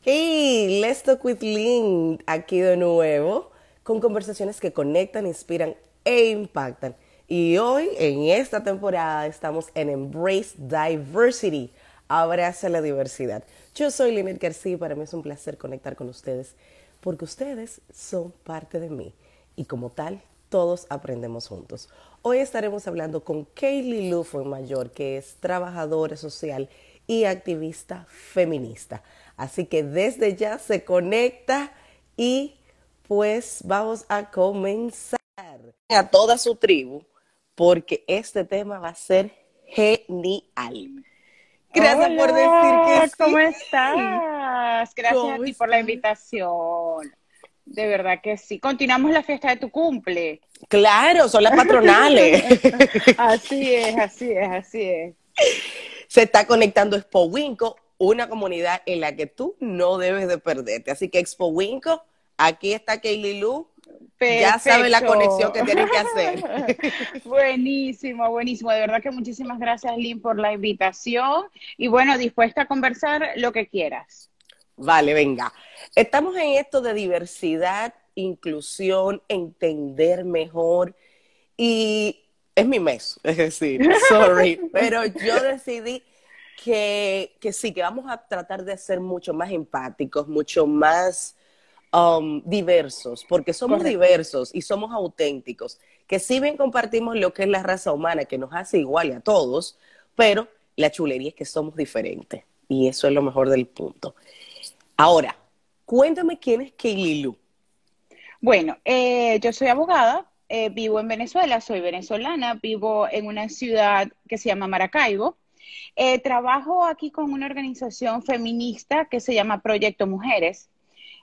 Hey, let's talk with Lynn aquí de nuevo con conversaciones que conectan, inspiran e impactan. Y hoy, en esta temporada, estamos en Embrace Diversity. Abraza la diversidad. Yo soy Lynette García y para mí es un placer conectar con ustedes porque ustedes son parte de mí y como tal, todos aprendemos juntos. Hoy estaremos hablando con Kaylee Lufo Mayor, que es trabajadora social y activista feminista. Así que desde ya se conecta y pues vamos a comenzar a toda su tribu porque este tema va a ser genial. Gracias por decir que sí. ¿Cómo estás? Gracias a ti por la invitación. De verdad que sí. Continuamos la fiesta de tu cumple. Claro, son las patronales. así es, así es, así es. Se está conectando Expo Winco, una comunidad en la que tú no debes de perderte. Así que Expo Winco, aquí está Kaylee Lu. Ya sabe la conexión que tienes que hacer. buenísimo, buenísimo. De verdad que muchísimas gracias, Lynn, por la invitación. Y bueno, dispuesta a conversar lo que quieras. Vale, venga. Estamos en esto de diversidad, inclusión, entender mejor. Y es mi mes, es decir, sorry, pero yo decidí que, que sí, que vamos a tratar de ser mucho más empáticos, mucho más um, diversos, porque somos diversos y somos auténticos, que si bien compartimos lo que es la raza humana, que nos hace igual a todos, pero la chulería es que somos diferentes y eso es lo mejor del punto. Ahora, cuéntame quién es Kaylee Lu. Bueno, eh, yo soy abogada, eh, vivo en Venezuela, soy venezolana, vivo en una ciudad que se llama Maracaibo. Eh, trabajo aquí con una organización feminista que se llama Proyecto Mujeres.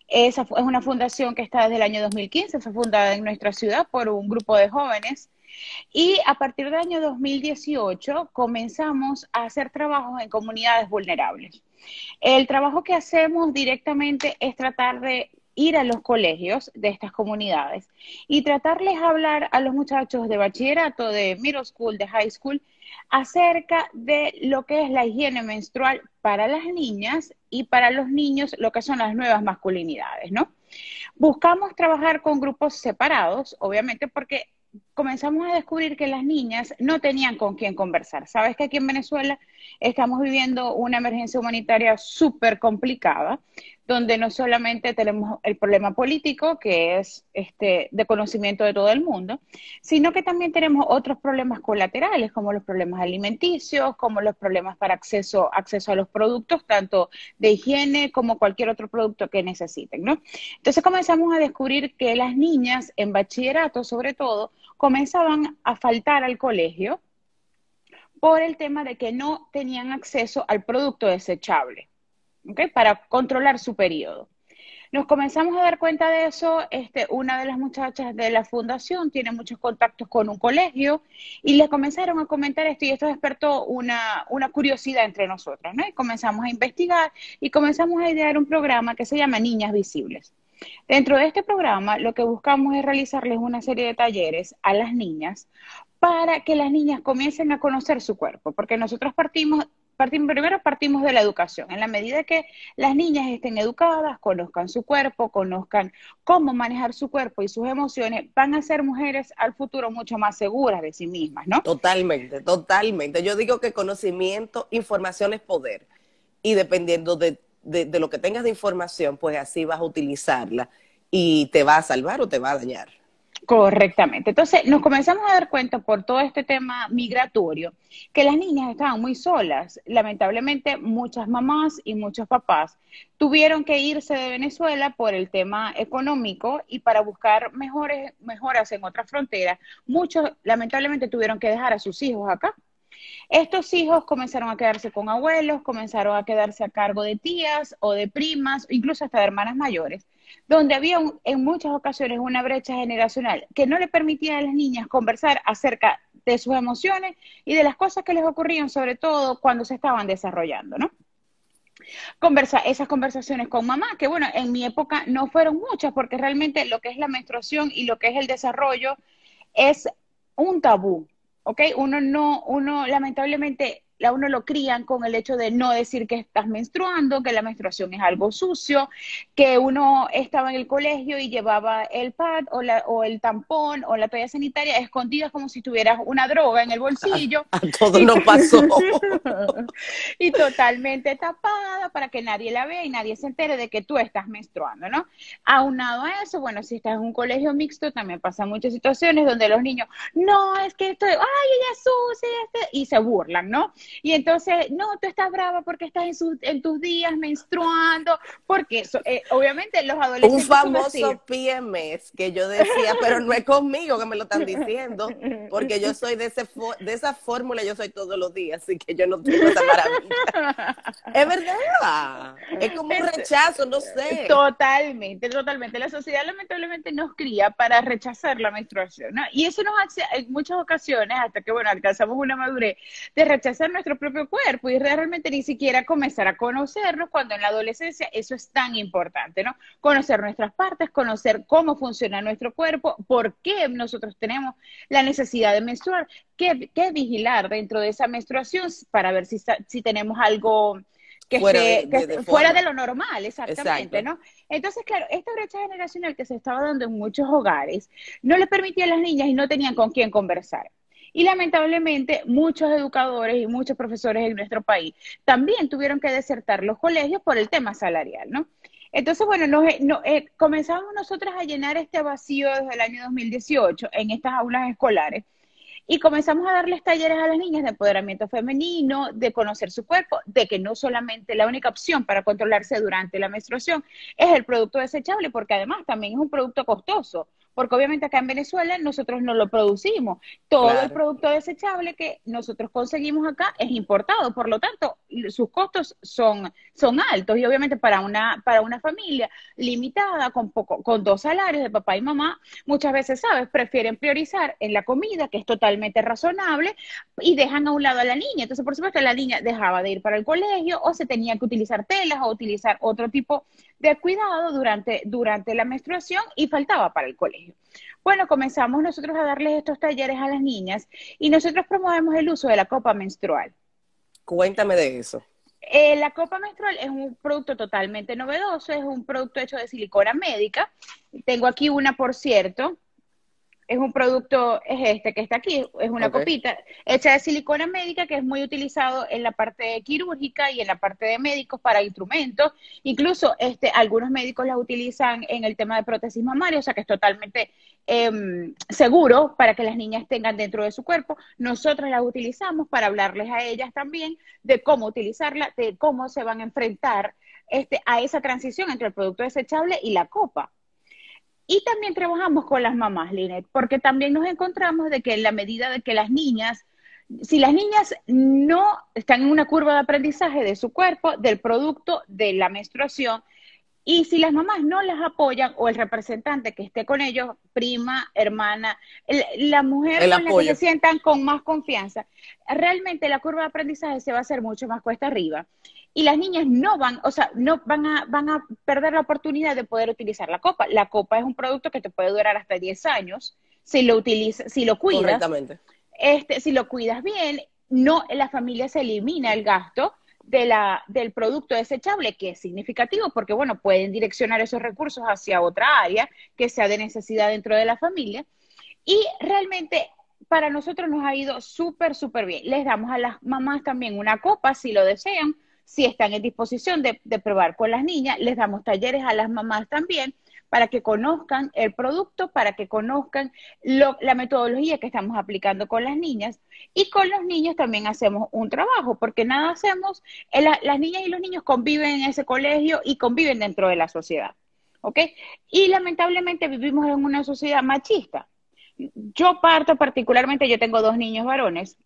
Esa es una fundación que está desde el año 2015, fue fundada en nuestra ciudad por un grupo de jóvenes. Y a partir del año 2018 comenzamos a hacer trabajos en comunidades vulnerables. El trabajo que hacemos directamente es tratar de ir a los colegios de estas comunidades y tratarles de hablar a los muchachos de bachillerato, de middle school, de high school, acerca de lo que es la higiene menstrual para las niñas y para los niños, lo que son las nuevas masculinidades, ¿no? Buscamos trabajar con grupos separados, obviamente porque comenzamos a descubrir que las niñas no tenían con quién conversar. Sabes que aquí en Venezuela estamos viviendo una emergencia humanitaria súper complicada, donde no solamente tenemos el problema político, que es este, de conocimiento de todo el mundo, sino que también tenemos otros problemas colaterales, como los problemas alimenticios, como los problemas para acceso, acceso a los productos, tanto de higiene como cualquier otro producto que necesiten, ¿no? Entonces comenzamos a descubrir que las niñas en bachillerato, sobre todo, comenzaban a faltar al colegio por el tema de que no tenían acceso al producto desechable. Para controlar su periodo. Nos comenzamos a dar cuenta de eso, este, una de las muchachas de la fundación tiene muchos contactos con un colegio y le comenzaron a comentar esto y esto despertó una, una curiosidad entre nosotros, ¿no? Y comenzamos a investigar y comenzamos a idear un programa que se llama Niñas Visibles. Dentro de este programa lo que buscamos es realizarles una serie de talleres a las niñas para que las niñas comiencen a conocer su cuerpo, porque nosotros partimos primero partimos de la educación. En la medida que las niñas estén educadas, conozcan su cuerpo, conozcan cómo manejar su cuerpo y sus emociones, van a ser mujeres al futuro mucho más seguras de sí mismas, ¿no? Totalmente, totalmente. Yo digo que conocimiento, información es poder. Y dependiendo de, de lo que tengas de información, pues así vas a utilizarla y te va a salvar o te va a dañar. Correctamente. Entonces, nos comenzamos a dar cuenta por todo este tema migratorio que las niñas estaban muy solas. Lamentablemente, muchas mamás y muchos papás tuvieron que irse de Venezuela por el tema económico y para buscar mejores mejoras en otras fronteras. Muchos, lamentablemente, tuvieron que dejar a sus hijos acá. Estos hijos comenzaron a quedarse con abuelos, comenzaron a quedarse a cargo de tías o de primas, incluso hasta de hermanas mayores donde había en muchas ocasiones una brecha generacional que no le permitía a las niñas conversar acerca de sus emociones y de las cosas que les ocurrían, sobre todo cuando se estaban desarrollando, ¿no? Esas conversaciones con mamá, que bueno, en mi época no fueron muchas, porque realmente lo que es la menstruación y lo que es el desarrollo es un tabú, ¿ok? Uno no, uno lamentablemente a uno lo crían con el hecho de no decir que estás menstruando, que la menstruación es algo sucio, que uno estaba en el colegio y llevaba el pad o, la, o el tampón o la toalla sanitaria escondidas como si tuvieras una droga en el bolsillo. A, todo no pasó. y totalmente tapada para que nadie la vea y nadie se entere de que tú estás menstruando, ¿no? Aunado a eso, bueno, si estás en un colegio mixto, también pasan muchas situaciones donde los niños, no, es que estoy, ay, ella es sucia, este", y se burlan, ¿no? Y entonces, no, tú estás brava porque estás en, en tus días menstruando, porque eh, obviamente los adolescentes... Un famoso PMS que yo decía, pero no es conmigo que me lo están diciendo, porque yo soy de, ese de esa fórmula, yo soy todos los días, así que yo no tengo esa maravilla. es verdad, es como un rechazo, no sé. Totalmente, totalmente. La sociedad lamentablemente nos cría para rechazar la menstruación, ¿no? Y eso nos hace en muchas ocasiones, hasta que, bueno, alcanzamos una madurez, de rechazar nuestro propio cuerpo y realmente ni siquiera comenzar a conocernos cuando en la adolescencia eso es tan importante, ¿no? Conocer nuestras partes, conocer cómo funciona nuestro cuerpo, por qué nosotros tenemos la necesidad de menstruar, qué, qué vigilar dentro de esa menstruación para ver si, si tenemos algo que, fuera, de, fuera de lo normal, exactamente, ¿no? Entonces, claro, esta brecha generacional que se estaba dando en muchos hogares no le permitía a las niñas y no tenían con quién conversar. Y lamentablemente muchos educadores y muchos profesores en nuestro país también tuvieron que desertar los colegios por el tema salarial, ¿no? Entonces, bueno, nos, eh, eh, comenzamos nosotros a llenar este vacío desde el año 2018 en estas aulas escolares y comenzamos a darles talleres a las niñas de empoderamiento femenino, de conocer su cuerpo, de que no solamente la única opción para controlarse durante la menstruación es el producto desechable, porque además también es un producto costoso porque obviamente acá en Venezuela nosotros no lo producimos. Todo el producto desechable que nosotros conseguimos acá es importado, por lo tanto, sus costos son, son altos y obviamente para una, para una familia limitada con, poco, con dos salarios de papá y mamá, muchas veces, ¿sabes? Prefieren priorizar en la comida, que es totalmente razonable, y dejan a un lado a la niña. Entonces, por supuesto, la niña dejaba de ir para el colegio o se tenía que utilizar telas o utilizar otro tipo de cuidado durante, durante la menstruación y faltaba para el colegio. Bueno, comenzamos nosotros a darles estos talleres a las niñas y nosotros promovemos el uso de la copa menstrual. Cuéntame de eso. Eh, la copa menstrual es un producto totalmente novedoso, es un producto hecho de silicona médica. Tengo aquí una, por cierto, es un producto, es este que está aquí, es una copita hecha de silicona médica que es muy utilizado en la parte quirúrgica y en la parte de médicos para instrumentos. Incluso este, algunos médicos la utilizan en el tema de prótesis mamaria, o sea que es totalmente em, seguro para que las niñas tengan dentro de su cuerpo. Nosotros la utilizamos para hablarles a ellas también de cómo utilizarla, de cómo se van a enfrentar este, a esa transición entre el producto desechable y la copa. Y también trabajamos con las mamás, Linet, porque también nos encontramos de que en la medida de que las niñas, si las niñas no están en una curva de aprendizaje de su cuerpo, del producto, de la menstruación, y si las mamás no las apoyan o el representante que esté con ellos, prima, hermana, la mujer con la que se sientan con más confianza, realmente la curva de aprendizaje se va a hacer mucho más cuesta arriba y las niñas no van, o sea, no van a, van a perder la oportunidad de poder utilizar la copa. La copa es un producto que te puede durar hasta 10 años si lo utilizas, si lo cuidas. Correctamente. Este, si lo cuidas bien, no la familia se elimina el gasto de la, del producto desechable, que es significativo porque, bueno, pueden direccionar esos recursos hacia otra área que sea de necesidad dentro de la familia. Y realmente para nosotros nos ha ido súper, súper bien. Les damos a las mamás también una copa si lo desean si están en disposición de, probar con las niñas, les damos talleres a las mamás también para que conozcan el producto, para que conozcan la metodología que estamos aplicando con las niñas. Y con los niños también hacemos un trabajo, porque nada hacemos, eh, las niñas y los niños conviven en ese colegio y conviven dentro de la sociedad. ¿Ok? Y lamentablemente vivimos en una sociedad machista. Yo parto particularmente, yo tengo dos niños varones,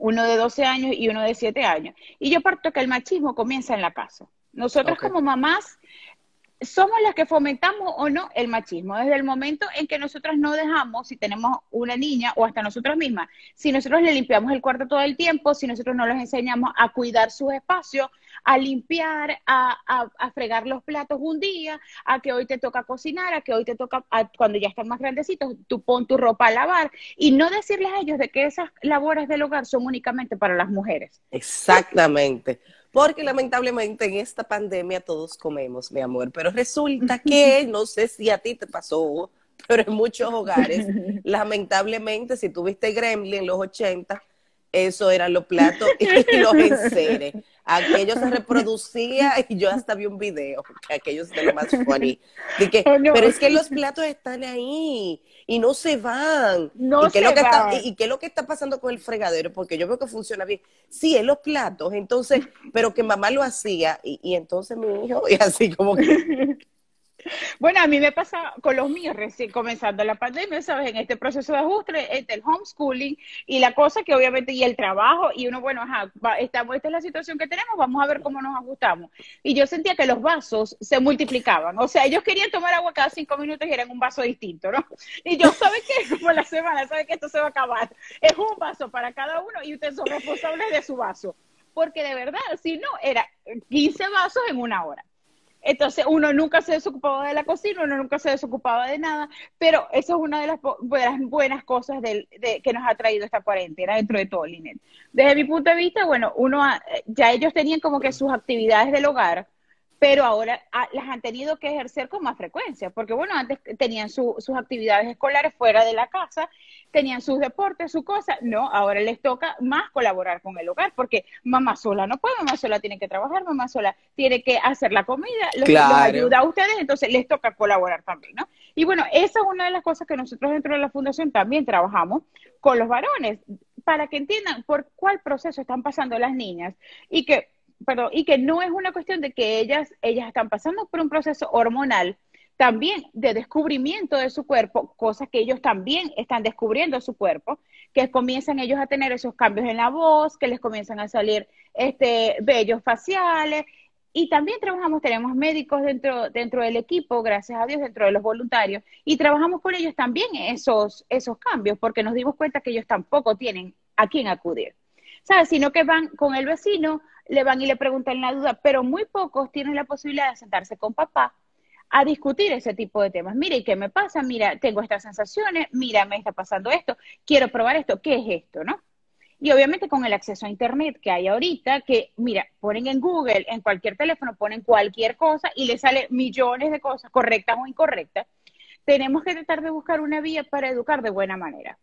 uno de 12 años y uno de 7 años. Y yo parto que el machismo comienza en la casa. Nosotros como mamás somos las que fomentamos o no el machismo. Desde el momento en que nosotros no dejamos, si tenemos una niña o hasta nosotros mismas, si nosotros le limpiamos el cuarto todo el tiempo, si nosotros no les enseñamos a cuidar sus espacios, a limpiar, a, a, fregar los platos un día, a que hoy te toca cocinar, a que hoy te toca, cuando ya están más grandecitos, tú pon tu ropa a lavar y no decirles a ellos de que esas labores del hogar son únicamente para las mujeres. Exactamente. Porque lamentablemente en esta pandemia todos comemos, mi amor, pero resulta que, no sé si a ti te pasó, pero en muchos hogares, lamentablemente, si tuviste gremlin en los 80, eso eran los platos y los enseres. Aquello se reproducía y yo hasta vi un video, que aquello es de lo más funny. que, oh, Pero es que los platos están ahí y no se van. No ¿Y qué, lo que Está, y, qué es lo que está pasando con el fregadero? Porque yo veo que funciona bien. Sí, es los platos, entonces, pero que mamá lo hacía y, y entonces mi hijo, y así como que... Bueno, a mí me pasa con los míos comenzando la pandemia, ¿sabes? En este proceso de ajuste, entre el homeschooling y la cosa que obviamente, y el trabajo, y uno, bueno, ajá, estamos, esta es la situación que tenemos, vamos a ver cómo nos ajustamos. Y yo sentía que los vasos se multiplicaban, o sea, ellos querían tomar agua cada cinco minutos y eran un vaso distinto, ¿no? Y yo, ¿sabes qué? Como la semana, ¿sabes que esto se va a acabar? Es un vaso para cada uno y ustedes son responsables de su vaso. Porque de verdad, si no, era 15 vasos en una hora. Entonces uno nunca se desocupaba de la cocina, uno nunca se desocupaba de nada, pero eso es una de las, buenas cosas que nos ha traído esta cuarentena dentro de todo, Linet. Desde mi punto de vista, bueno, uno ya ellos tenían como que sus actividades del hogar, pero ahora ah, las han tenido que ejercer con más frecuencia, porque bueno, antes tenían sus actividades escolares fuera de la casa, tenían sus deportes, su cosa, no, ahora les toca más colaborar con el hogar, porque mamá sola no puede, mamá sola tiene que trabajar, mamá sola tiene que hacer la comida, los, ayuda a ustedes, entonces les toca colaborar también, ¿no? Y bueno, esa es una de las cosas que nosotros dentro de la fundación también trabajamos con los varones, para que entiendan por cuál proceso están pasando las niñas y que perdón, y que no es una cuestión de que ellas, ellas están pasando por un proceso hormonal también de descubrimiento de su cuerpo, cosas que ellos también están descubriendo su cuerpo, que comienzan ellos a tener esos cambios en la voz, que les comienzan a salir este vellos faciales y también trabajamos, tenemos médicos dentro, dentro del equipo, gracias a Dios, dentro de los voluntarios, y trabajamos con ellos también esos, esos cambios, porque nos dimos cuenta que ellos tampoco tienen a quién acudir. ¿Sabes? Sino que van con el vecino le van y le preguntan la duda, pero muy pocos tienen la posibilidad de sentarse con papá a discutir ese tipo de temas. Mira, ¿y qué me pasa? Mira, tengo estas sensaciones, mira, me está pasando esto, quiero probar esto, ¿qué es esto, no? Y obviamente con el acceso a Internet que hay ahorita, que mira, ponen en Google, en cualquier teléfono, ponen cualquier cosa y le sale millones de cosas, correctas o incorrectas, tenemos que tratar de buscar una vía para educar de buena manera.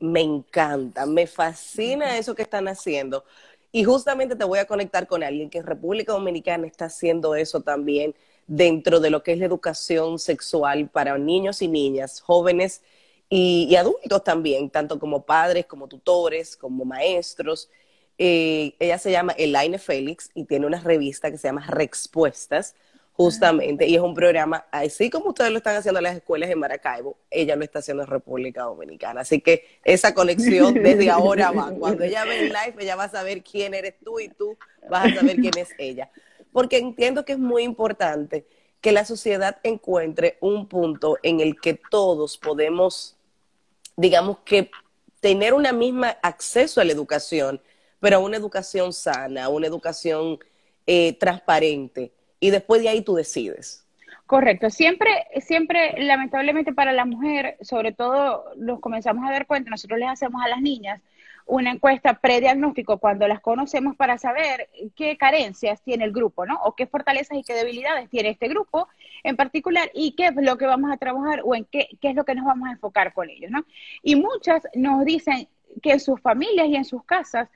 Me encanta, me fascina eso que están haciendo, y justamente te voy a conectar con alguien que en República Dominicana está haciendo eso también dentro de lo que es la educación sexual para niños y niñas, jóvenes y, adultos también, tanto como padres, como tutores, como maestros. Eh, ella se llama Elaine Félix y tiene una revista que se llama Respuestas Justamente, y es un programa, así como ustedes lo están haciendo en las escuelas en Maracaibo, ella lo está haciendo en República Dominicana. Así que esa conexión desde ahora va. Cuando ella ve el live, ella va a saber quién eres tú y tú vas a saber quién es ella. Porque entiendo que es muy importante que la sociedad encuentre un punto en el que todos podemos, digamos que, tener una misma acceso a la educación, pero a una educación sana, una educación eh, transparente y después de ahí tú decides. Correcto. Siempre, siempre, lamentablemente para la mujer, sobre todo nos comenzamos a dar cuenta, nosotros les hacemos a las niñas una encuesta prediagnóstico cuando las conocemos para saber qué carencias tiene el grupo, ¿no? O qué fortalezas y qué debilidades tiene este grupo en particular y qué es lo que vamos a trabajar o en qué, qué es lo que nos vamos a enfocar con ellos, ¿no? Y muchas nos dicen que en sus familias y en sus casas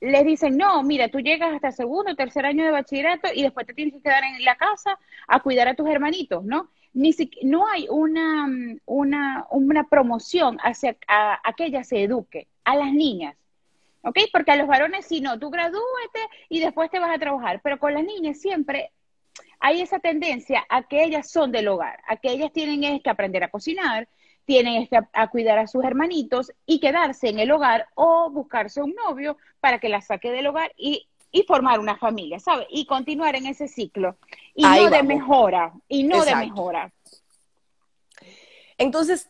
les dicen, no, mira, tú llegas hasta segundo, tercer año de bachillerato y después te tienes que quedar en la casa a cuidar a tus hermanitos, ¿no? Ni no hay una, una, una promoción hacia a, que ella se eduque, a las niñas, ¿ok? Porque a los varones, si no, tú gradúete y después te vas a trabajar, pero con las niñas siempre hay esa tendencia a que ellas son del hogar, a que ellas tienen que aprender a cocinar, tienen que a cuidar a sus hermanitos y quedarse en el hogar o buscarse un novio para que la saque del hogar y y formar una familia, ¿sabes? Y continuar en ese ciclo. Y no de mejora, y no de mejora. Entonces,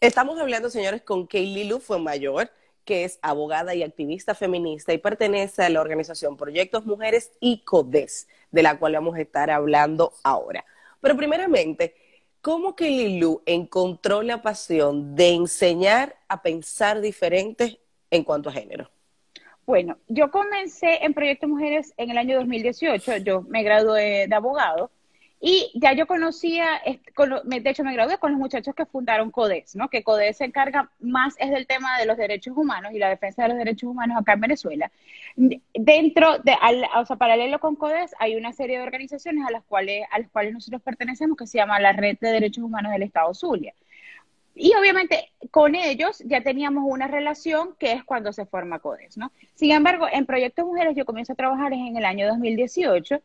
estamos hablando, señores, con Kaylee Lu fue mayor, que es abogada y activista feminista y pertenece a la organización Proyectos Mujeres y CODES, de la cual vamos a estar hablando ahora. Pero primeramente, ¿cómo Kaylee Lu encontró la pasión de enseñar a pensar diferente en cuanto a género? Bueno, yo comencé en Proyecto Mujeres en el año 2018, yo me gradué de abogado y ya yo conocía, de hecho me gradué con los muchachos que fundaron CODES, ¿no? Que CODES se encarga más es del tema de los derechos humanos y la defensa de los derechos humanos acá en Venezuela. Dentro de, o sea, paralelo con CODES hay una serie de organizaciones a las cuales, a las cuales nosotros pertenecemos que se llama la Red de Derechos Humanos del Estado Zulia. Y obviamente con ellos ya teníamos una relación que es cuando se forma CODES, ¿no? Sin embargo, en Proyecto Mujeres yo comienzo a trabajar en el año 2018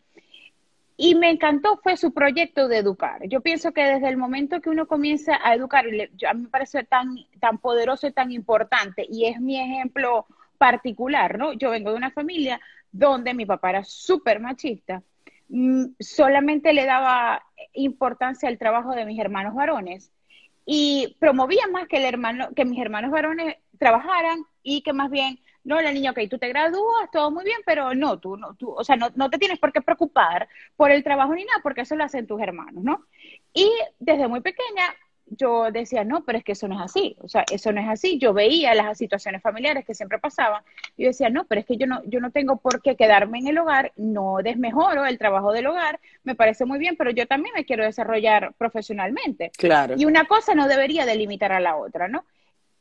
y me encantó fue su proyecto de educar. Yo pienso que desde el momento que uno comienza a educar, a mí me parece tan, tan poderoso y tan importante, y es mi ejemplo particular, ¿no? Yo vengo de una familia donde mi papá era súper machista, mm, solamente le daba importancia al trabajo de mis hermanos varones y promovía más que el hermano, que mis hermanos varones trabajaran y que más bien no, la niña, ok, tú te gradúas, todo muy bien, pero no, tú, no, tú, o sea, no, no te tienes por qué preocupar por el trabajo ni nada, porque eso lo hacen tus hermanos, ¿no? Y desde muy pequeña yo decía, no, pero es que eso no es así, o sea, eso no es así. Yo veía las situaciones familiares que siempre pasaban y yo decía, no, pero es que yo no, yo no tengo por qué quedarme en el hogar, no desmejoro el trabajo del hogar, me parece muy bien, pero yo también me quiero desarrollar profesionalmente. Claro. Y una cosa no debería delimitar a la otra, ¿no?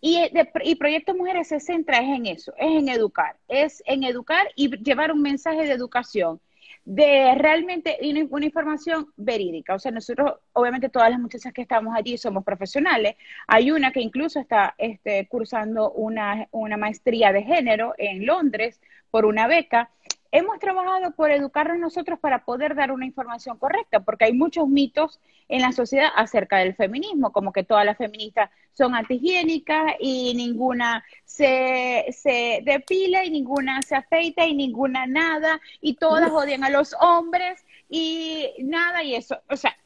Y, y Proyecto Mujeres se centra es en eso, es en educar, es en educar y llevar un mensaje de educación, de realmente una, información verídica. O sea, nosotros, obviamente todas las muchachas que estamos allí somos profesionales. Hay una que incluso está este, cursando una, una maestría de género en Londres por una beca hemos trabajado por educarnos nosotros para poder dar una información correcta, porque hay muchos mitos en la sociedad acerca del feminismo, como que todas las feministas son antihigiénicas y ninguna se, se depila y ninguna se afeita y ninguna nada y todas odian a los hombres y nada y eso, o sea,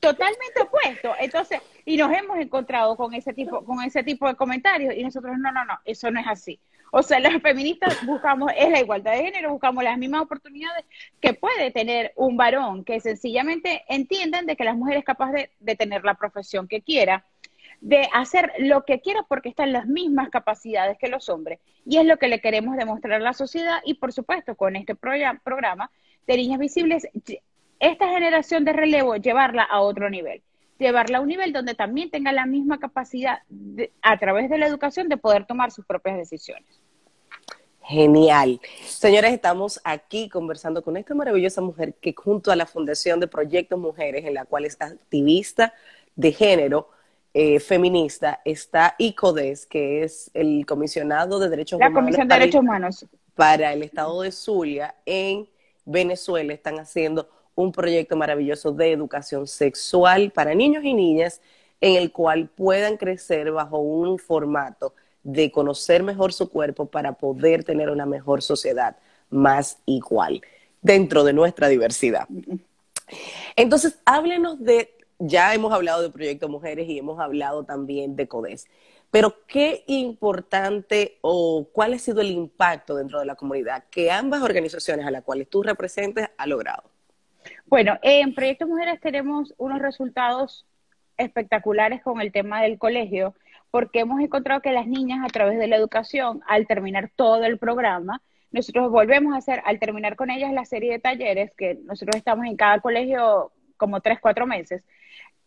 totalmente opuesto. Entonces, y nos hemos encontrado con ese tipo, con ese tipo de comentarios y nosotros no, no, no, eso no es así. O sea, las feministas buscamos, es la igualdad de género, buscamos las mismas oportunidades que puede tener un varón, que sencillamente entiendan de que la mujer es capaz de, de tener la profesión que quiera, de hacer lo que quiera porque están las mismas capacidades que los hombres. Y es lo que le queremos demostrar a la sociedad y, por supuesto, con este programa de Niñas Visibles, esta generación de relevo, llevarla a otro nivel llevarla a un nivel donde también tenga la misma capacidad a través de la educación de poder tomar sus propias decisiones. Genial. Señores, estamos aquí conversando con esta maravillosa mujer que junto a la Fundación de Proyectos Mujeres, en la cual es activista de género, eh, feminista, está ICODES, que es el comisionado de derechos humanos. Comisión de Derechos Humanos. Para el estado de Zulia en Venezuela están haciendo un proyecto maravilloso de educación sexual para niños y niñas en el cual puedan crecer bajo un formato de conocer mejor su cuerpo para poder tener una mejor sociedad más igual dentro de nuestra diversidad. Entonces, háblenos de, ya hemos hablado de Proyecto Mujeres y hemos hablado también de CODES, pero qué importante o cuál ha sido el impacto dentro de la comunidad que ambas organizaciones a las cuales tú representes ha logrado. Bueno, en Proyecto Mujeres tenemos unos resultados espectaculares con el tema del colegio porque hemos encontrado que las niñas a través de la educación, al terminar todo el programa, nosotros volvemos a hacer, al terminar con ellas la serie de talleres, que nosotros estamos en cada colegio como tres, cuatro meses,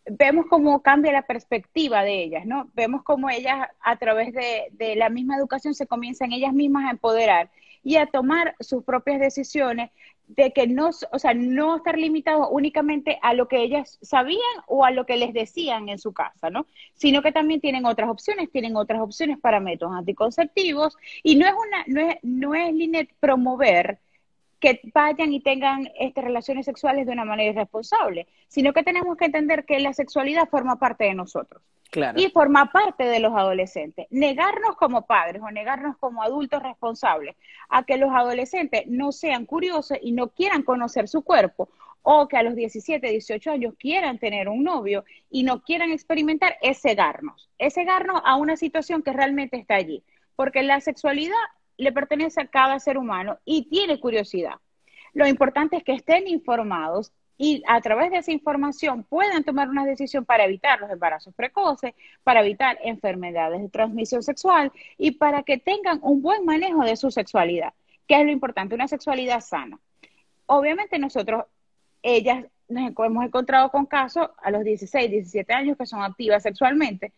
vemos cómo cambia la perspectiva de ellas, ¿no? Vemos cómo ellas a través de, de la misma educación se comienzan ellas mismas a empoderar y a tomar sus propias decisiones de que no, o sea, no estar limitado únicamente a lo que ellas sabían o a lo que les decían en su casa, ¿no? Sino que también tienen otras opciones, tienen otras opciones para métodos anticonceptivos y no es una, no es, no es promover que vayan y tengan este, relaciones sexuales de una manera irresponsable, sino que tenemos que entender que la sexualidad forma parte de nosotros. Y forma parte de los adolescentes. Negarnos como padres o negarnos como adultos responsables a que los adolescentes no sean curiosos y no quieran conocer su cuerpo o que a los 17, 18 años quieran tener un novio y no quieran experimentar es cegarnos. Es cegarnos a una situación que realmente está allí. Porque la sexualidad le pertenece a cada ser humano y tiene curiosidad. Lo importante es que estén informados y a través de esa información puedan tomar una decisión para evitar los embarazos precoces, para evitar enfermedades de transmisión sexual y para que tengan un buen manejo de su sexualidad, que es lo importante, una sexualidad sana. Obviamente nosotros, ellas, nos hemos encontrado con casos a los 16, 17 años que son activas sexualmente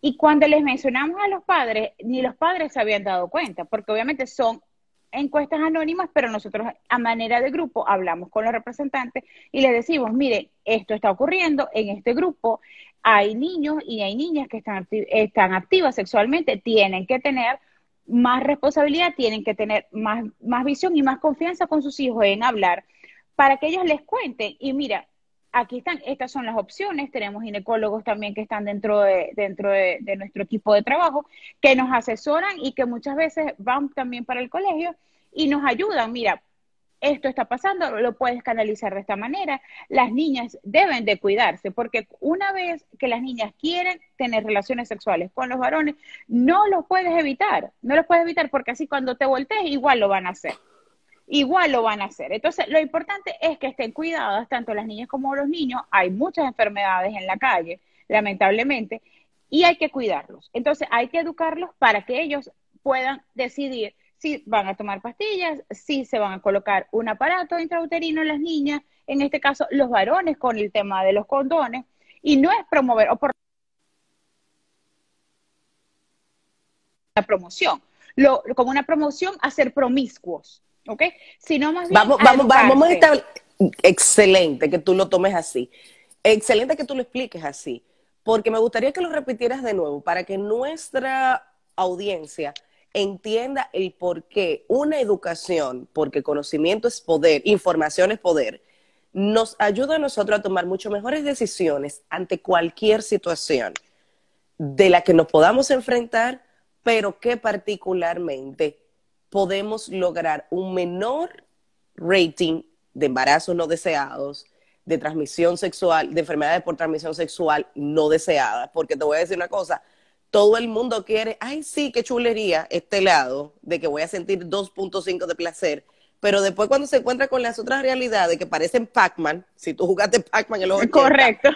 y cuando les mencionamos a los padres, ni los padres se habían dado cuenta, porque obviamente son encuestas anónimas, pero nosotros a manera de grupo hablamos con los representantes y les decimos, mire, esto está ocurriendo en este grupo, hay niños y hay niñas que están, están activas sexualmente, tienen que tener más responsabilidad, tienen que tener más, más visión y más confianza con sus hijos en hablar para que ellos les cuenten. Y mira, aquí están, estas son las opciones, tenemos ginecólogos también que están dentro de, nuestro equipo de trabajo, que nos asesoran y que muchas veces van también para el colegio y nos ayudan, mira, esto está pasando, lo puedes canalizar de esta manera. Las niñas deben de cuidarse, porque una vez que las niñas quieren tener relaciones sexuales con los varones, no lo puedes evitar, no lo puedes evitar, porque así cuando te voltees igual lo van a hacer igual lo van a hacer. Entonces, lo importante es que estén cuidadas tanto las niñas como los niños. Hay muchas enfermedades en la calle, lamentablemente, y hay que cuidarlos. Entonces, hay que educarlos para que ellos puedan decidir si van a tomar pastillas, si se van a colocar un aparato intrauterino en las niñas, en este caso los varones con el tema de los condones, y no es promover o por la promoción, lo, como una promoción a ser promiscuos. ¿Ok? Sino más bien vamos, vamos, vamos a estar excelente que tú lo tomes así. Excelente que tú lo expliques así, porque me gustaría que lo repitieras de nuevo para que nuestra audiencia entienda el por qué una educación, porque conocimiento es poder, información es poder, nos ayuda a nosotros a tomar mucho mejores decisiones ante cualquier situación de la que nos podamos enfrentar, pero que particularmente podemos lograr un menor rating de embarazos no deseados, de transmisión sexual, de enfermedades por transmisión sexual no deseadas. Porque te voy a decir una cosa, todo el mundo quiere, ay sí, qué chulería este lado de que voy a sentir 2.5 de placer, pero después cuando se encuentra con las otras realidades que parecen Pac-Man, si tú jugaste Pac-Man en los 80, Correcto.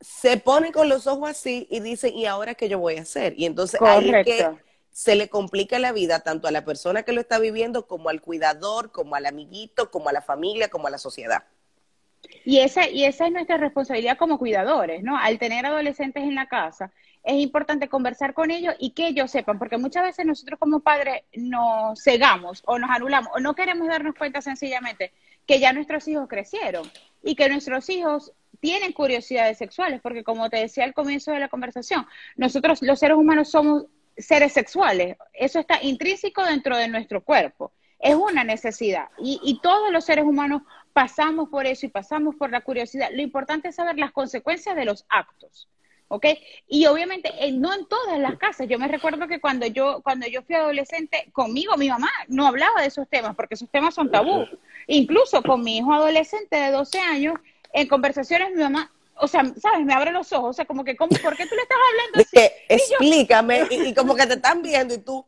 se pone con los ojos así y dice, ¿y ahora qué yo voy a hacer? Y entonces Correcto. ahí que se le complica la vida tanto a la persona que lo está viviendo como al cuidador, como al amiguito, como a la familia, como a la sociedad. Y esa, y esa es nuestra responsabilidad como cuidadores, ¿no? Al tener adolescentes en la casa, es importante conversar con ellos y que ellos sepan, porque muchas veces nosotros como padres nos cegamos o nos anulamos o no queremos darnos cuenta sencillamente que ya nuestros hijos crecieron y que nuestros hijos tienen curiosidades sexuales, porque como te decía al comienzo de la conversación, nosotros los seres humanos somos seres sexuales. Eso está intrínseco dentro de nuestro cuerpo. Es una necesidad. Y, todos los seres humanos pasamos por eso y pasamos por la curiosidad. Lo importante es saber las consecuencias de los actos. ¿ok? Y obviamente no en todas las casas. Yo me recuerdo que cuando yo, cuando yo fui adolescente, conmigo mi mamá no hablaba de esos temas porque esos temas son tabú. Incluso con mi hijo adolescente de 12 años, en conversaciones mi mamá o sea, ¿sabes? Me abre los ojos, o sea, como que, ¿cómo, ¿por qué tú le estás hablando así? Que, explícame, y, como que te están viendo y tú,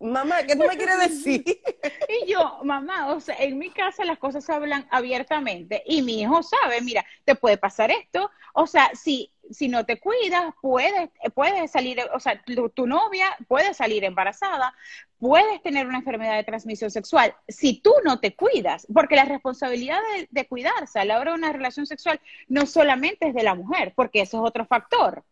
mamá, ¿qué tú me quieres decir? y yo, mamá, o sea, en mi casa las cosas se hablan abiertamente y mi hijo sabe, mira, te puede pasar esto, o sea, si, si no te cuidas, puedes, puedes salir, o sea, tu novia puede salir embarazada, puedes tener una enfermedad de transmisión sexual si tú no te cuidas, porque la responsabilidad de, cuidarse a la hora de una relación sexual no solamente es de la mujer, porque eso es otro factor.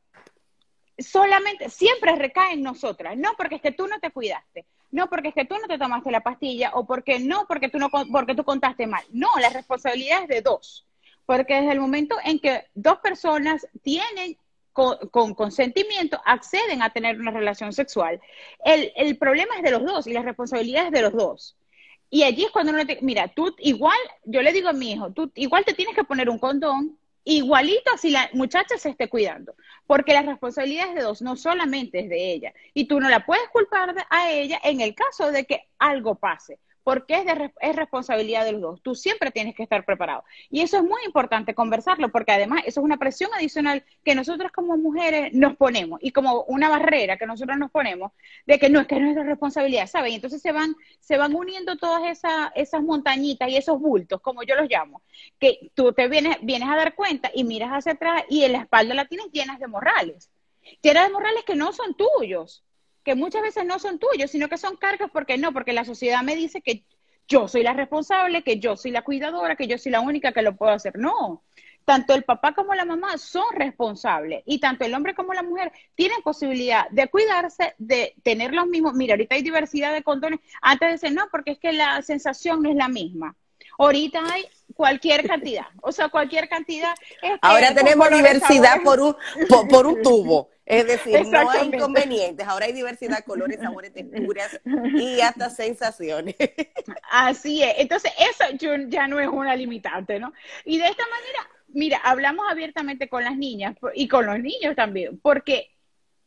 Solamente, siempre recae en nosotras, no porque es que tú no te cuidaste, no porque es que tú no te tomaste la pastilla o porque no, porque tú no, porque tú contaste mal. No, la responsabilidad es de dos, porque desde el momento en que dos personas tienen con, consentimiento acceden a tener una relación sexual. El, problema es de los dos y la responsabilidad es de los dos. Y allí es cuando uno te, mira, tú igual, yo le digo a mi hijo, tú igual te tienes que poner un condón igualito si la muchacha se esté cuidando, porque la responsabilidad es de dos, no solamente es de ella. Y tú no la puedes culpar a ella en el caso de que algo pase porque es, de, es responsabilidad de los dos. Tú siempre tienes que estar preparado. Y eso es muy importante conversarlo, porque además eso es una presión adicional que nosotras como mujeres nos ponemos y como una barrera que nosotros nos ponemos de que no es que es nuestra responsabilidad, ¿sabes? Y entonces se van, se van uniendo todas esas, esas montañitas y esos bultos, como yo los llamo, que tú te vienes, vienes a dar cuenta y miras hacia atrás y en la espalda la tienes llenas de morrales. Llenas de morrales que no son tuyos que muchas veces no son tuyos, sino que son cargas porque no, porque la sociedad me dice que yo soy la responsable, que yo soy la cuidadora, que yo soy la única que lo puedo hacer. No, tanto el papá como la mamá son responsables y tanto el hombre como la mujer tienen posibilidad de cuidarse, de tener los mismos. Mira, ahorita hay diversidad de condones. Antes decir, no, porque es que la sensación no es la misma. Ahorita hay cualquier cantidad, o sea, cualquier cantidad. Ahora tenemos diversidad por un, por un tubo. Es decir, no hay inconvenientes, ahora hay diversidad, colores, sabores, texturas y hasta sensaciones. Así es, entonces eso ya no es una limitante, ¿no? Y de esta manera, mira, hablamos abiertamente con las niñas y con los niños también, porque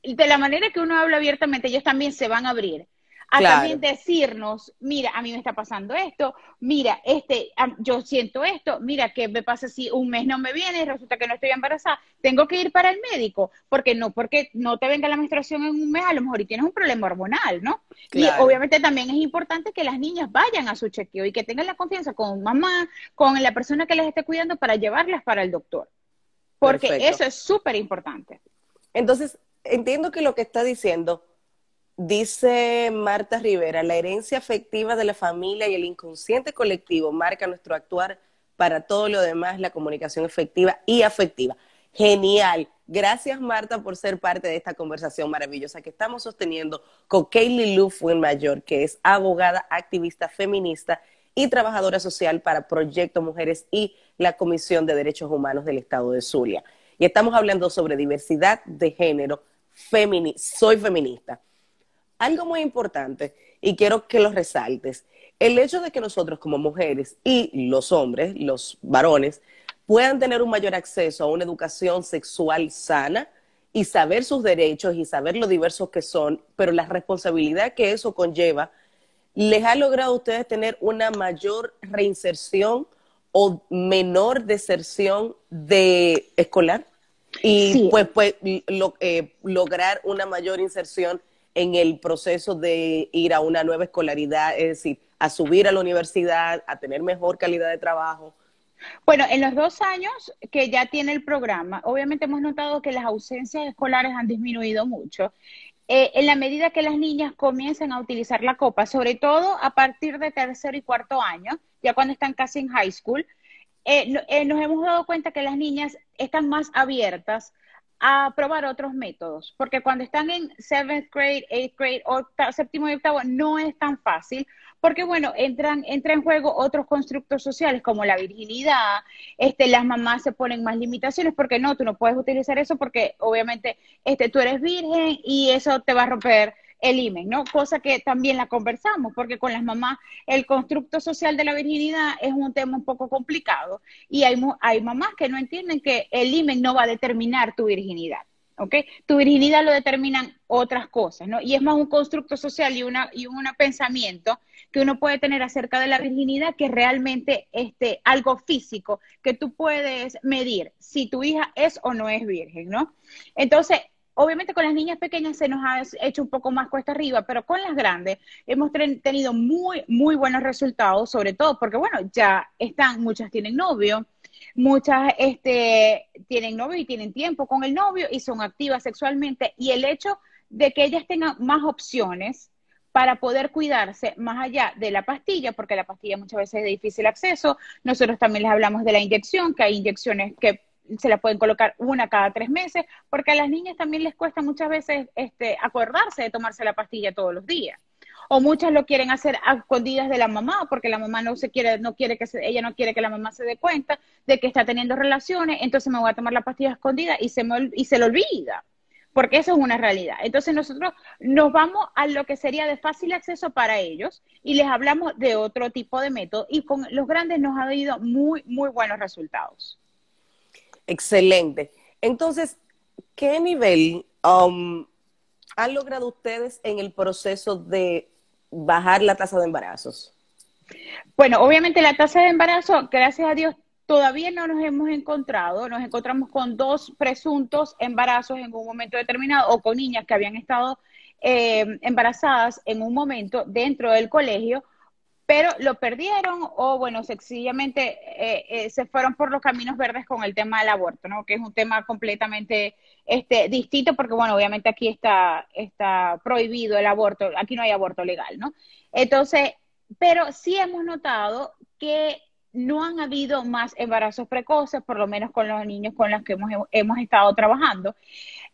de la manera que uno habla abiertamente, ellos también se van a abrir a también decirnos, mira, a mí me está pasando esto, mira, este, yo siento esto, mira, ¿qué me pasa si un mes no me viene y resulta que no estoy embarazada? Tengo que ir para el médico, porque no, porque no te venga la menstruación en un mes, a lo mejor y tienes un problema hormonal, ¿no? Y obviamente también es importante que las niñas vayan a su chequeo y que tengan la confianza con mamá, con la persona que les esté cuidando para llevarlas para el doctor. Porque eso es súper importante. Entonces, entiendo que lo que está diciendo Dice Marta Rivera, la herencia afectiva de la familia y el inconsciente colectivo marca nuestro actuar para todo lo demás, la comunicación efectiva y afectiva. Genial. Gracias, Marta, por ser parte de esta conversación maravillosa que estamos sosteniendo con Kaylee Lu Mayor, que es abogada, activista feminista y trabajadora social para Proyecto Mujeres y la Comisión de Derechos Humanos del Estado de Zulia. Y estamos hablando sobre diversidad de género, soy feminista algo muy importante y quiero que lo resaltes. El hecho de que nosotros como mujeres y los hombres, los varones, puedan tener un mayor acceso a una educación sexual sana y saber sus derechos y saber lo diversos que son, pero la responsabilidad que eso conlleva, ¿les ha logrado a ustedes tener una mayor reinserción o menor deserción de escolar? Y pues, pues eh, lograr una mayor inserción en el proceso de ir a una nueva escolaridad, es decir, a subir a la universidad, a tener mejor calidad de trabajo? Bueno, en los dos años que ya tiene el programa, obviamente hemos notado que las ausencias escolares han disminuido mucho. Eh, en la medida que las niñas comiencen a utilizar la copa, sobre todo a partir de tercer y cuarto año, ya cuando están casi en high school, eh, eh, nos hemos dado cuenta que las niñas están más abiertas a probar otros métodos, porque cuando están en seventh grade, eighth grade, o séptimo y octavo, no es tan fácil, porque bueno, entran, entra en juego otros constructos sociales como la virginidad, este, las mamás se ponen más limitaciones, porque no, tú no puedes utilizar eso porque obviamente este, tú eres virgen y eso te va a romper el IMEN, ¿no? Cosa que también la conversamos, porque con las mamás el constructo social de la virginidad es un tema un poco complicado y hay, hay mamás que no entienden que el IMEN no va a determinar tu virginidad. ¿ok? Tu virginidad lo determinan otras cosas, ¿no? Y es más un constructo social y, una, y un pensamiento que uno puede tener acerca de la virginidad que realmente este, algo físico que tú puedes medir si tu hija es o no es virgen, ¿no? Entonces, Obviamente con las niñas pequeñas se nos ha hecho un poco más cuesta arriba, pero con las grandes hemos tenido muy, muy buenos resultados, sobre todo porque, bueno, ya están, muchas tienen novio, muchas este, tienen novio y tienen tiempo con el novio y son activas sexualmente. Y el hecho de que ellas tengan más opciones para poder cuidarse más allá de la pastilla, porque la pastilla muchas veces es de difícil acceso. Nosotros también les hablamos de la inyección, que hay inyecciones que se la pueden colocar una cada tres meses, porque a las niñas también les cuesta muchas veces este, acordarse de tomarse la pastilla todos los días. O muchas lo quieren hacer a escondidas de la mamá, porque la mamá no se quiere, no quiere que ella no quiere que la mamá se dé cuenta de que está teniendo relaciones, entonces me voy a tomar la pastilla escondida y se me, y se le olvida porque eso es una realidad. Entonces nosotros nos vamos a lo que sería de fácil acceso para ellos y les hablamos de otro tipo de método y con los grandes nos ha dado muy, muy buenos resultados. Excelente. Entonces, ¿qué nivel um, han logrado ustedes en el proceso de bajar la tasa de embarazos? Bueno, obviamente la tasa de embarazo, gracias a Dios, todavía no nos hemos encontrado. Nos encontramos con dos presuntos embarazos en un momento determinado o con niñas que habían estado eh, embarazadas en un momento dentro del colegio, pero lo perdieron o, bueno, sencillamente eh, eh, se fueron por los caminos verdes con el tema del aborto, ¿no? Que es un tema completamente este, distinto porque, bueno, obviamente aquí está, está prohibido el aborto, aquí no hay aborto legal, ¿no? Entonces, pero sí hemos notado que no han habido más embarazos precoces, por lo menos con los niños con los que hemos, hemos estado trabajando.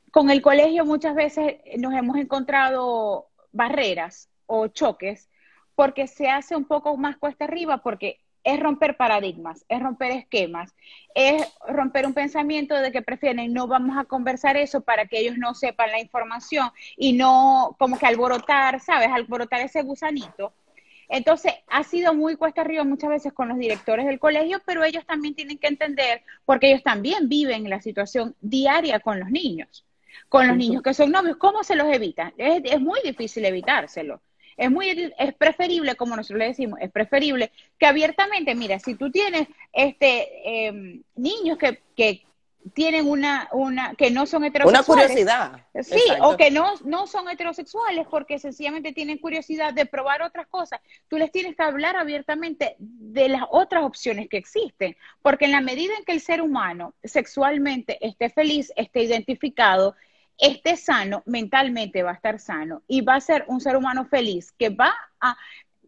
Con el colegio muchas veces nos hemos encontrado barreras o choques porque se hace un poco más cuesta arriba porque es romper paradigmas, es romper esquemas, es romper un pensamiento de que prefieren no vamos a conversar eso para que ellos no sepan la información y no como que alborotar, ¿sabes? Alborotar ese gusanito entonces, ha sido muy cuesta arriba muchas veces con los directores del colegio, pero ellos también tienen que entender, porque ellos también viven la situación diaria con los niños, con los niños que son novios, ¿cómo se los evitan? Es, muy difícil evitárselo. Es muy es preferible, como nosotros le decimos, es preferible que abiertamente, mira, si tú tienes este em, niños que, que tienen una, una, que no son heterosexuales. Una curiosidad. Sí, o que no, no son heterosexuales porque sencillamente tienen curiosidad de probar otras cosas. Tú les tienes que hablar abiertamente de las otras opciones que existen, porque en la medida en que el ser humano sexualmente esté feliz, esté identificado, esté sano, mentalmente va a estar sano y va a ser un ser humano feliz que va a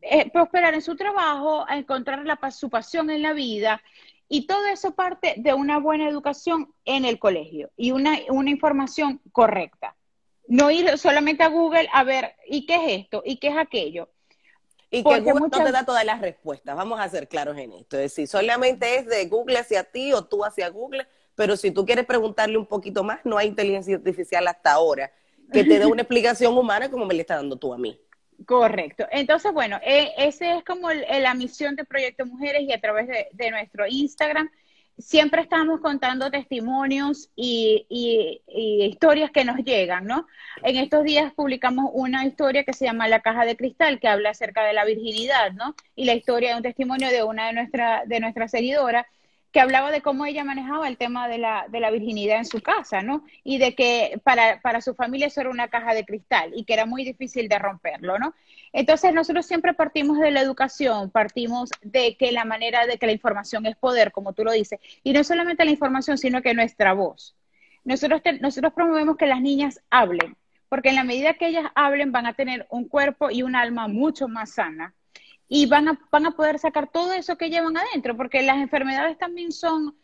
eh, prosperar en su trabajo, a encontrar la, su pasión en la vida y todo eso parte de una buena educación en el colegio y una, información correcta. No ir solamente a Google a ver, ¿y qué es esto? ¿Y qué es aquello? Y que Google no te da todas las respuestas, vamos a ser claros en esto. Es decir, solamente es de Google hacia ti o tú hacia Google, pero si tú quieres preguntarle un poquito más, no hay inteligencia artificial hasta ahora que te dé una explicación humana como me le está dando tú a mí. Correcto. Entonces, bueno, e, esa es como la misión de Proyecto Mujeres y a través de, nuestro Instagram siempre estamos contando testimonios y, historias que nos llegan, ¿no? En estos días publicamos una historia que se llama La Caja de Cristal, que habla acerca de la virginidad, ¿no? Y la historia de un testimonio de una de, nuestra, de nuestras seguidoras que hablaba de cómo ella manejaba el tema de la, de la virginidad en su casa, ¿no? Y de que para, para su familia eso era una caja de cristal y que era muy difícil de romperlo, ¿no? Entonces nosotros siempre partimos de la educación, partimos de que la manera de que la información es poder, como tú lo dices, y no solamente la información, sino que nuestra voz. Nosotros, nosotros promovemos que las niñas hablen, porque en la medida que ellas hablen van a tener un cuerpo y un alma mucho más sana y van a, van a poder sacar todo eso que llevan adentro, porque las enfermedades también son,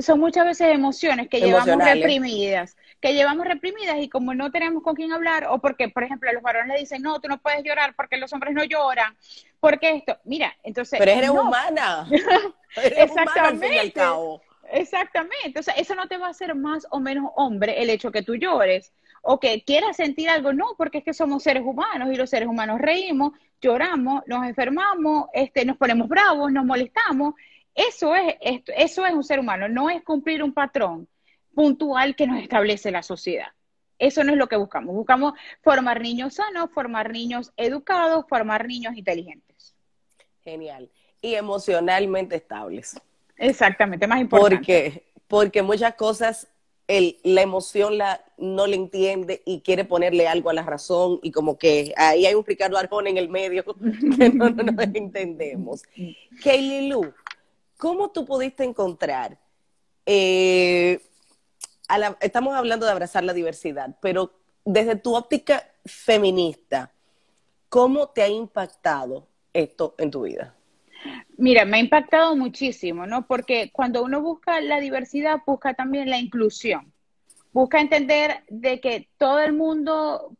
son muchas veces emociones que llevamos reprimidas, que llevamos reprimidas y como no tenemos con quién hablar, o porque, por ejemplo, los varones le dicen, no, tú no puedes llorar porque los hombres no lloran, porque esto, mira, entonces... Pero eres humana. Exactamente. Exactamente. O sea, eso no te va a hacer más o menos hombre el hecho que tú llores o que quieras sentir algo, no, porque es que somos seres humanos y los seres humanos reímos, lloramos, nos enfermamos, este, nos ponemos bravos, nos molestamos. Eso es, eso es un ser humano, no es cumplir un patrón puntual que nos establece la sociedad. Eso no es lo que buscamos. Buscamos formar niños sanos, formar niños educados, formar niños inteligentes. Genial. Y emocionalmente estables. Exactamente, más importante. Porque, porque muchas cosas la emoción la, no le entiende y quiere ponerle algo a la razón y como que ahí hay un Ricardo Arjona en el medio que no, no, entendemos. Kaylee Lu, ¿cómo tú pudiste encontrar? Eh, estamos hablando de abrazar la diversidad, pero desde tu óptica feminista, ¿cómo te ha impactado esto en tu vida? Mira, me ha impactado muchísimo, ¿no? Porque cuando uno busca la diversidad, busca también la inclusión. Busca entender de que todo el mundo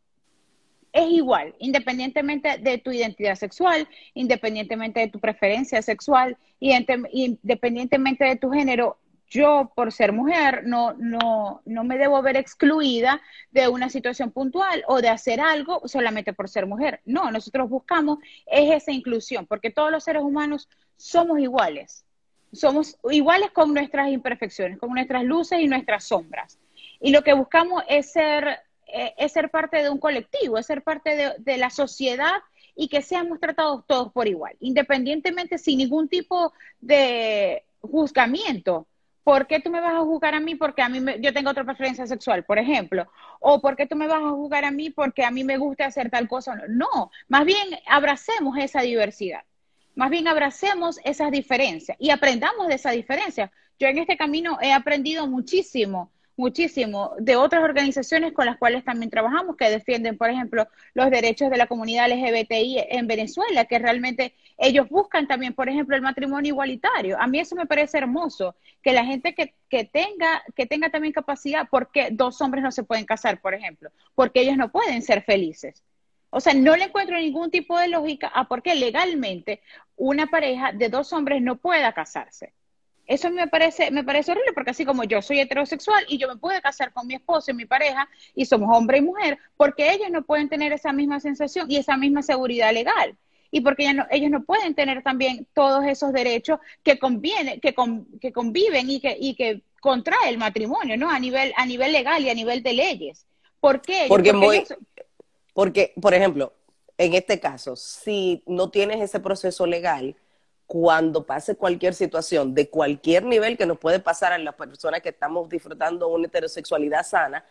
es igual, independientemente de tu identidad sexual, independientemente de tu preferencia sexual, independientemente de tu género, yo por ser mujer no, no, no me debo ver excluida de una situación puntual o de hacer algo solamente por ser mujer. No, nosotros buscamos es esa inclusión, porque todos los seres humanos somos iguales. Somos iguales con nuestras imperfecciones, con nuestras luces y nuestras sombras. Y lo que buscamos es ser, eh, es ser parte de un colectivo, es ser parte de, de la sociedad y que seamos tratados todos por igual, independientemente sin ningún tipo de juzgamiento. ¿Por qué tú me vas a juzgar a mí porque a mí yo tengo otra preferencia sexual, por ejemplo? ¿O por qué tú me vas a juzgar a mí porque a mí me gusta hacer tal cosa? No, más bien abracemos esa diversidad. Más bien abracemos esas diferencias y aprendamos de esas diferencias. Yo en este camino he aprendido muchísimo muchísimo de otras organizaciones con las cuales también trabajamos que defienden, por ejemplo, los derechos de la comunidad LGBTI en Venezuela, que realmente ellos buscan también, por ejemplo, el matrimonio igualitario. A mí eso me parece hermoso, que la gente que, que tenga que tenga también capacidad, porque dos hombres no se pueden casar, por ejemplo, porque ellos no pueden ser felices. O sea, no le encuentro ningún tipo de lógica a por qué legalmente una pareja de dos hombres no pueda casarse. Eso me parece, me parece horrible porque así como yo soy heterosexual y yo me puedo casar con mi esposo y mi pareja y somos hombre y mujer, porque ellos no pueden tener esa misma sensación y esa misma seguridad legal. Y porque ellos no pueden tener también todos esos derechos que conviene, que, que conviven y que, y que contrae el matrimonio, ¿no? A nivel, a nivel legal y a nivel de leyes. ¿Por qué? Porque, porque, por ejemplo, en este caso, si no tienes ese proceso legal, cuando pase cualquier situación de cualquier nivel que nos puede pasar a las personas que estamos disfrutando una heterosexualidad sana,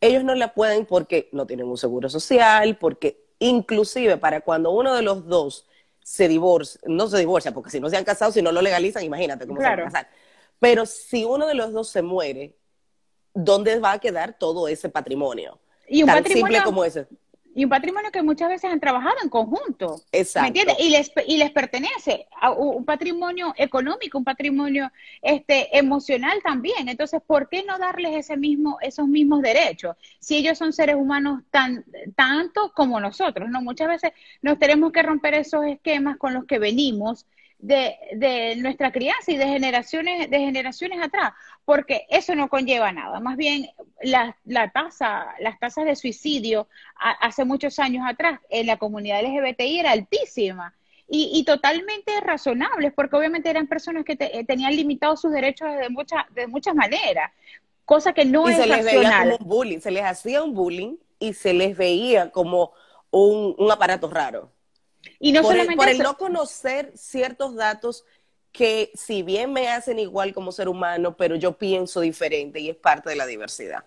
ellos no la pueden porque no tienen un seguro social, porque inclusive para cuando uno de los dos se divorcia, no se divorcia, porque si no se han casado, si no lo legalizan, imagínate cómo se van a casar. Pero si uno de los dos se muere, ¿dónde va a quedar todo ese patrimonio? Y un Tan simple como ese y un patrimonio que muchas veces han trabajado en conjunto. Exacto. ¿Me entiendes? Y les, y les pertenece a un patrimonio económico, un patrimonio este, emocional también. Entonces, ¿por qué no darles ese mismo, esos mismos derechos? Si ellos son seres humanos tan, tanto como nosotros, ¿no? Muchas veces nos tenemos que romper esos esquemas con los que venimos de, de, nuestra crianza y de generaciones, de generaciones atrás, porque eso no conlleva nada. Más bien, la, la tasa, las tasas de suicidio hace muchos años atrás en la comunidad LGBTI era altísima. Y, y totalmente razonables, porque obviamente eran personas que eh, tenían limitados sus derechos de, muchas de muchas maneras, cosa que no es se les Veía como un bullying, se les hacía un bullying y se les veía como un, un aparato raro. Y no por solamente el, por el no conocer ciertos datos que si bien me hacen igual como ser humano, pero yo pienso diferente y es parte de la diversidad.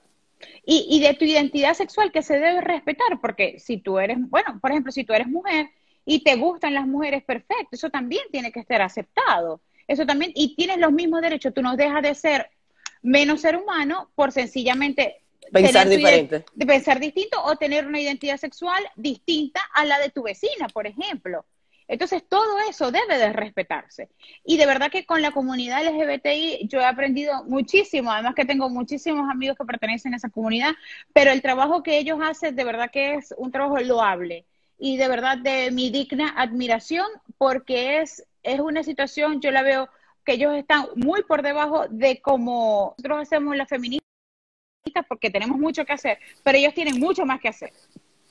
Y, y, de tu identidad sexual que se debe respetar, porque si tú eres, bueno, por ejemplo, si tú eres mujer y te gustan las mujeres, perfecto, eso también tiene que estar aceptado. Eso también, y tienes los mismos derechos, tú no dejas de ser menos ser humano por sencillamente Pensar diferente. De pensar distinto o tener una identidad sexual distinta a la de tu vecina, por ejemplo. Entonces, todo eso debe de respetarse. Y de verdad que con la comunidad LGBTI yo he aprendido muchísimo, además que tengo muchísimos amigos que pertenecen a esa comunidad, pero el trabajo que ellos hacen de verdad que es un trabajo loable y de verdad de mi digna admiración porque es, es una situación, yo la veo que ellos están muy por debajo de cómo nosotros hacemos la feminista porque tenemos mucho que hacer, pero ellos tienen mucho más que hacer.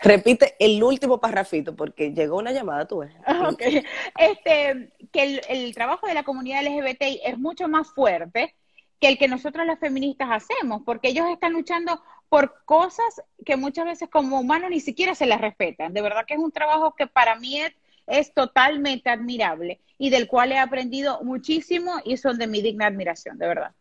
Repite el último parrafito porque llegó una llamada, tú ves. Este, que el, trabajo de la comunidad LGBTI es mucho más fuerte que el que nosotros las feministas hacemos, porque ellos están luchando por cosas que muchas veces como humanos ni siquiera se las respetan. De verdad que es un trabajo que para mí es, es totalmente admirable y del cual he aprendido muchísimo y son de mi digna admiración, de verdad.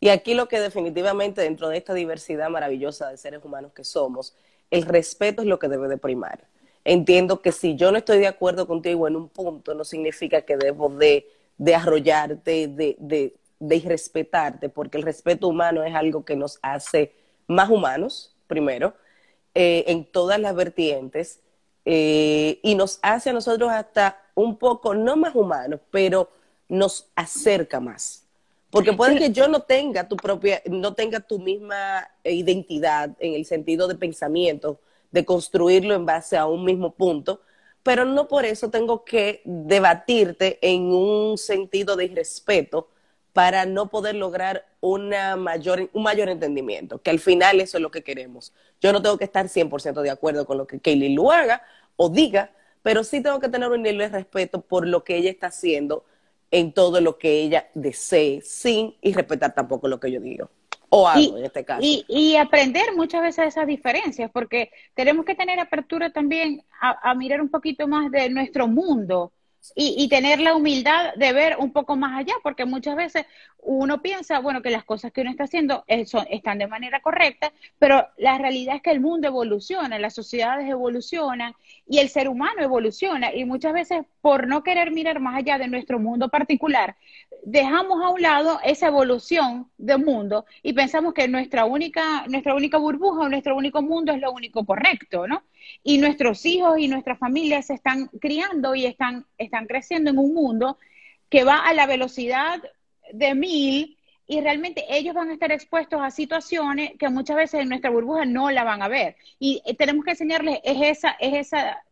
Y aquí lo que definitivamente dentro de esta diversidad maravillosa de seres humanos que somos, el respeto es lo que debe de primar. Entiendo que si yo no estoy de acuerdo contigo en un punto, no significa que debo de, de arrollarte, de, de, de irrespetarte, porque el respeto humano es algo que nos hace más humanos, primero, eh, en todas las vertientes, eh, y nos hace a nosotros hasta un poco, no más humanos, pero nos acerca más. Porque puede que yo no tenga tu propia, no tenga tu misma identidad en el sentido de pensamiento, de construirlo en base a un mismo punto, pero no por eso tengo que debatirte en un sentido de irrespeto para no poder lograr una mayor, un mayor entendimiento, que al final eso es lo que queremos. Yo no tengo que estar 100% de acuerdo con lo que Kaylee lo haga o diga, pero sí tengo que tener un nivel de respeto por lo que ella está haciendo en todo lo que ella desee, sin y respetar tampoco lo que yo digo. O hago en este caso. Y, aprender muchas veces esas diferencias, porque tenemos que tener apertura también a mirar un poquito más de nuestro mundo y, tener la humildad de ver un poco más allá, porque muchas veces uno piensa, bueno, que las cosas que uno está haciendo están de manera correcta, pero la realidad es que el mundo evoluciona, las sociedades evolucionan y el ser humano evoluciona y muchas veces por no querer mirar más allá de nuestro mundo particular, dejamos a un lado esa evolución del mundo y pensamos que nuestra única, nuestra única burbuja o nuestro único mundo es lo único correcto, ¿no? Y nuestros hijos y nuestras familias se están criando y están, están creciendo en un mundo que va a la velocidad de mil y realmente ellos van a estar expuestos a situaciones que muchas veces en nuestra burbuja no la van a ver. Y eh, tenemos que enseñarles es esa, es esa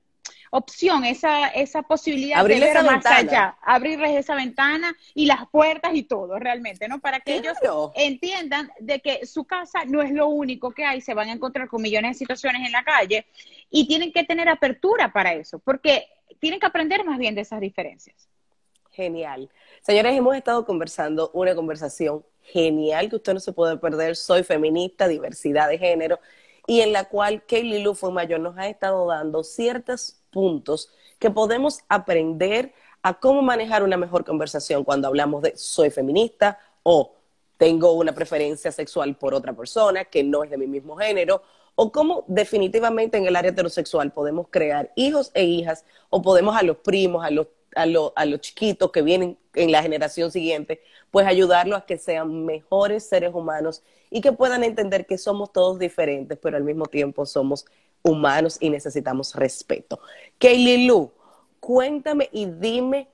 opción, esa, esa posibilidad de ver más allá, abrirles esa ventana y las puertas y todo realmente, ¿no? Para que ellos entiendan de que su casa no es lo único que hay, se van a encontrar con millones de situaciones en la calle y tienen que tener apertura para eso, porque tienen que aprender más bien de esas diferencias. Genial. Señores, hemos estado conversando una conversación genial que usted no se puede perder. Soy feminista, diversidad de género, y en la cual Kaylee Lu Mayor nos ha estado dando ciertos puntos que podemos aprender a cómo manejar una mejor conversación cuando hablamos de soy feminista o tengo una preferencia sexual por otra persona que no es de mi mismo género o cómo definitivamente en el área heterosexual podemos crear hijos e hijas o podemos a los primos, a los, a, a los chiquitos que vienen en la generación siguiente, pues ayudarlos a que sean mejores seres humanos y que puedan entender que somos todos diferentes, pero al mismo tiempo somos humanos y necesitamos respeto. Kaylee Lu, cuéntame y dime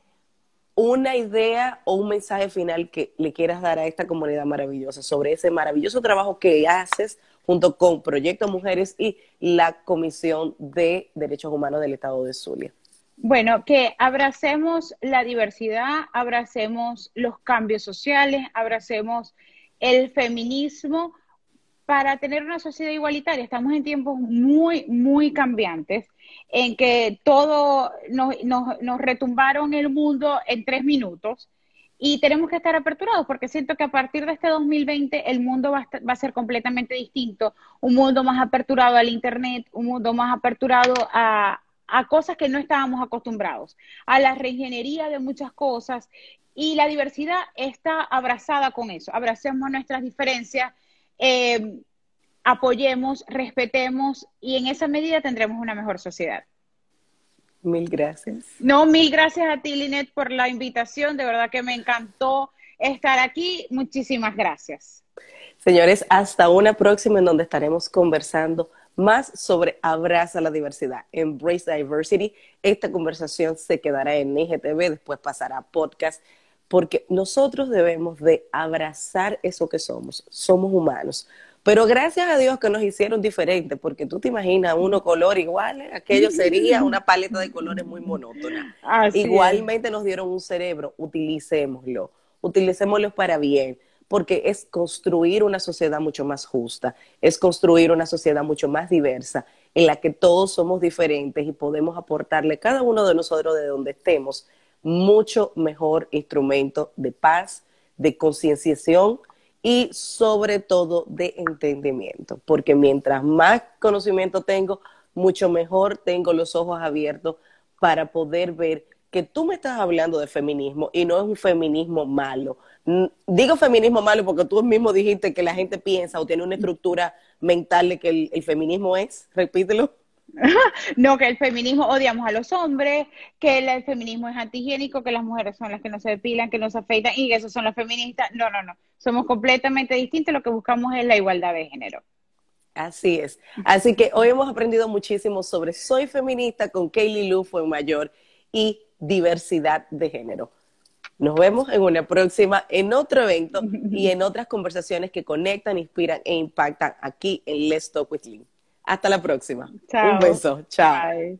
una idea o un mensaje final que le quieras dar a esta comunidad maravillosa sobre ese maravilloso trabajo que haces junto con Proyecto Mujeres y la Comisión de Derechos Humanos del Estado de Zulia. Bueno, que abracemos la diversidad, abracemos los cambios sociales, abracemos el feminismo para tener una sociedad igualitaria. Estamos en tiempos muy, muy cambiantes en que todo nos, retumbaron el mundo en tres minutos y tenemos que estar aperturados porque siento que a partir de este 2020 el mundo va a, va a, ser completamente distinto, un mundo más aperturado al Internet, un mundo más aperturado a, a cosas que no estábamos acostumbrados, a la reingeniería de muchas cosas y la diversidad está abrazada con eso. Abracemos nuestras diferencias, eh, apoyemos, respetemos y en esa medida tendremos una mejor sociedad. Mil gracias. No, mil gracias a ti, Linet, por la invitación. De verdad que me encantó estar aquí. Muchísimas gracias. Señores, hasta una próxima en donde estaremos conversando más sobre Abraza la Diversidad, Embrace Diversity. Esta conversación se quedará en IGTV, después pasará a podcast, porque nosotros debemos de abrazar eso que somos. Somos humanos. Pero gracias a Dios que nos hicieron diferentes, porque tú te imaginas uno color igual, aquello sería una paleta de colores muy monótona. Igualmente nos dieron un cerebro, utilicémoslo, utilicémoslo para bien porque es construir una sociedad mucho más justa, es construir una sociedad mucho más diversa, en la que todos somos diferentes y podemos aportarle cada uno de nosotros de donde estemos mucho mejor instrumento de paz, de concienciación y sobre todo de entendimiento, porque mientras más conocimiento tengo, mucho mejor tengo los ojos abiertos para poder ver que tú me estás hablando de feminismo y no es un feminismo malo. Digo feminismo malo porque tú mismo dijiste que la gente piensa o tiene una estructura mental de que el, feminismo es, repítelo. No, que el feminismo odiamos a los hombres, que el, feminismo es antihigiénico, que las mujeres son las que no se depilan, que no se afeitan y que esos son las feministas. No, no, no. Somos completamente distintos. Lo que buscamos es la igualdad de género. Así es. Así que hoy hemos aprendido muchísimo sobre Soy Feminista con Kaylee Lu, fue mayor, y diversidad de género. Nos vemos en una próxima, en otro evento y en otras conversaciones que conectan, inspiran e impactan aquí en Let's Talk with Lynn. Hasta la próxima. Un beso. Chao.